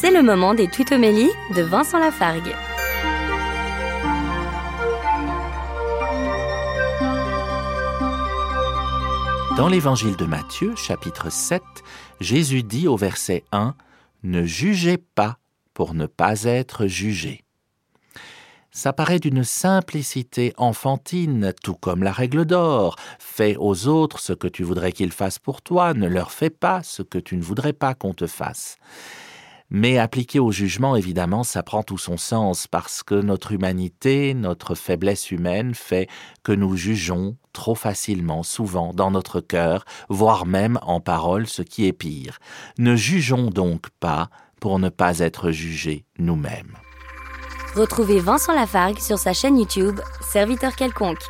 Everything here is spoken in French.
C'est le moment des tutomélies de Vincent Lafargue. Dans l'évangile de Matthieu, chapitre 7, Jésus dit au verset 1 Ne jugez pas pour ne pas être jugé. Ça paraît d'une simplicité enfantine, tout comme la règle d'or. Fais aux autres ce que tu voudrais qu'ils fassent pour toi, ne leur fais pas ce que tu ne voudrais pas qu'on te fasse. Mais appliqué au jugement, évidemment, ça prend tout son sens parce que notre humanité, notre faiblesse humaine fait que nous jugeons trop facilement, souvent, dans notre cœur, voire même en parole, ce qui est pire. Ne jugeons donc pas pour ne pas être jugés nous-mêmes. Retrouvez Vincent Lafargue sur sa chaîne YouTube, Serviteur quelconque.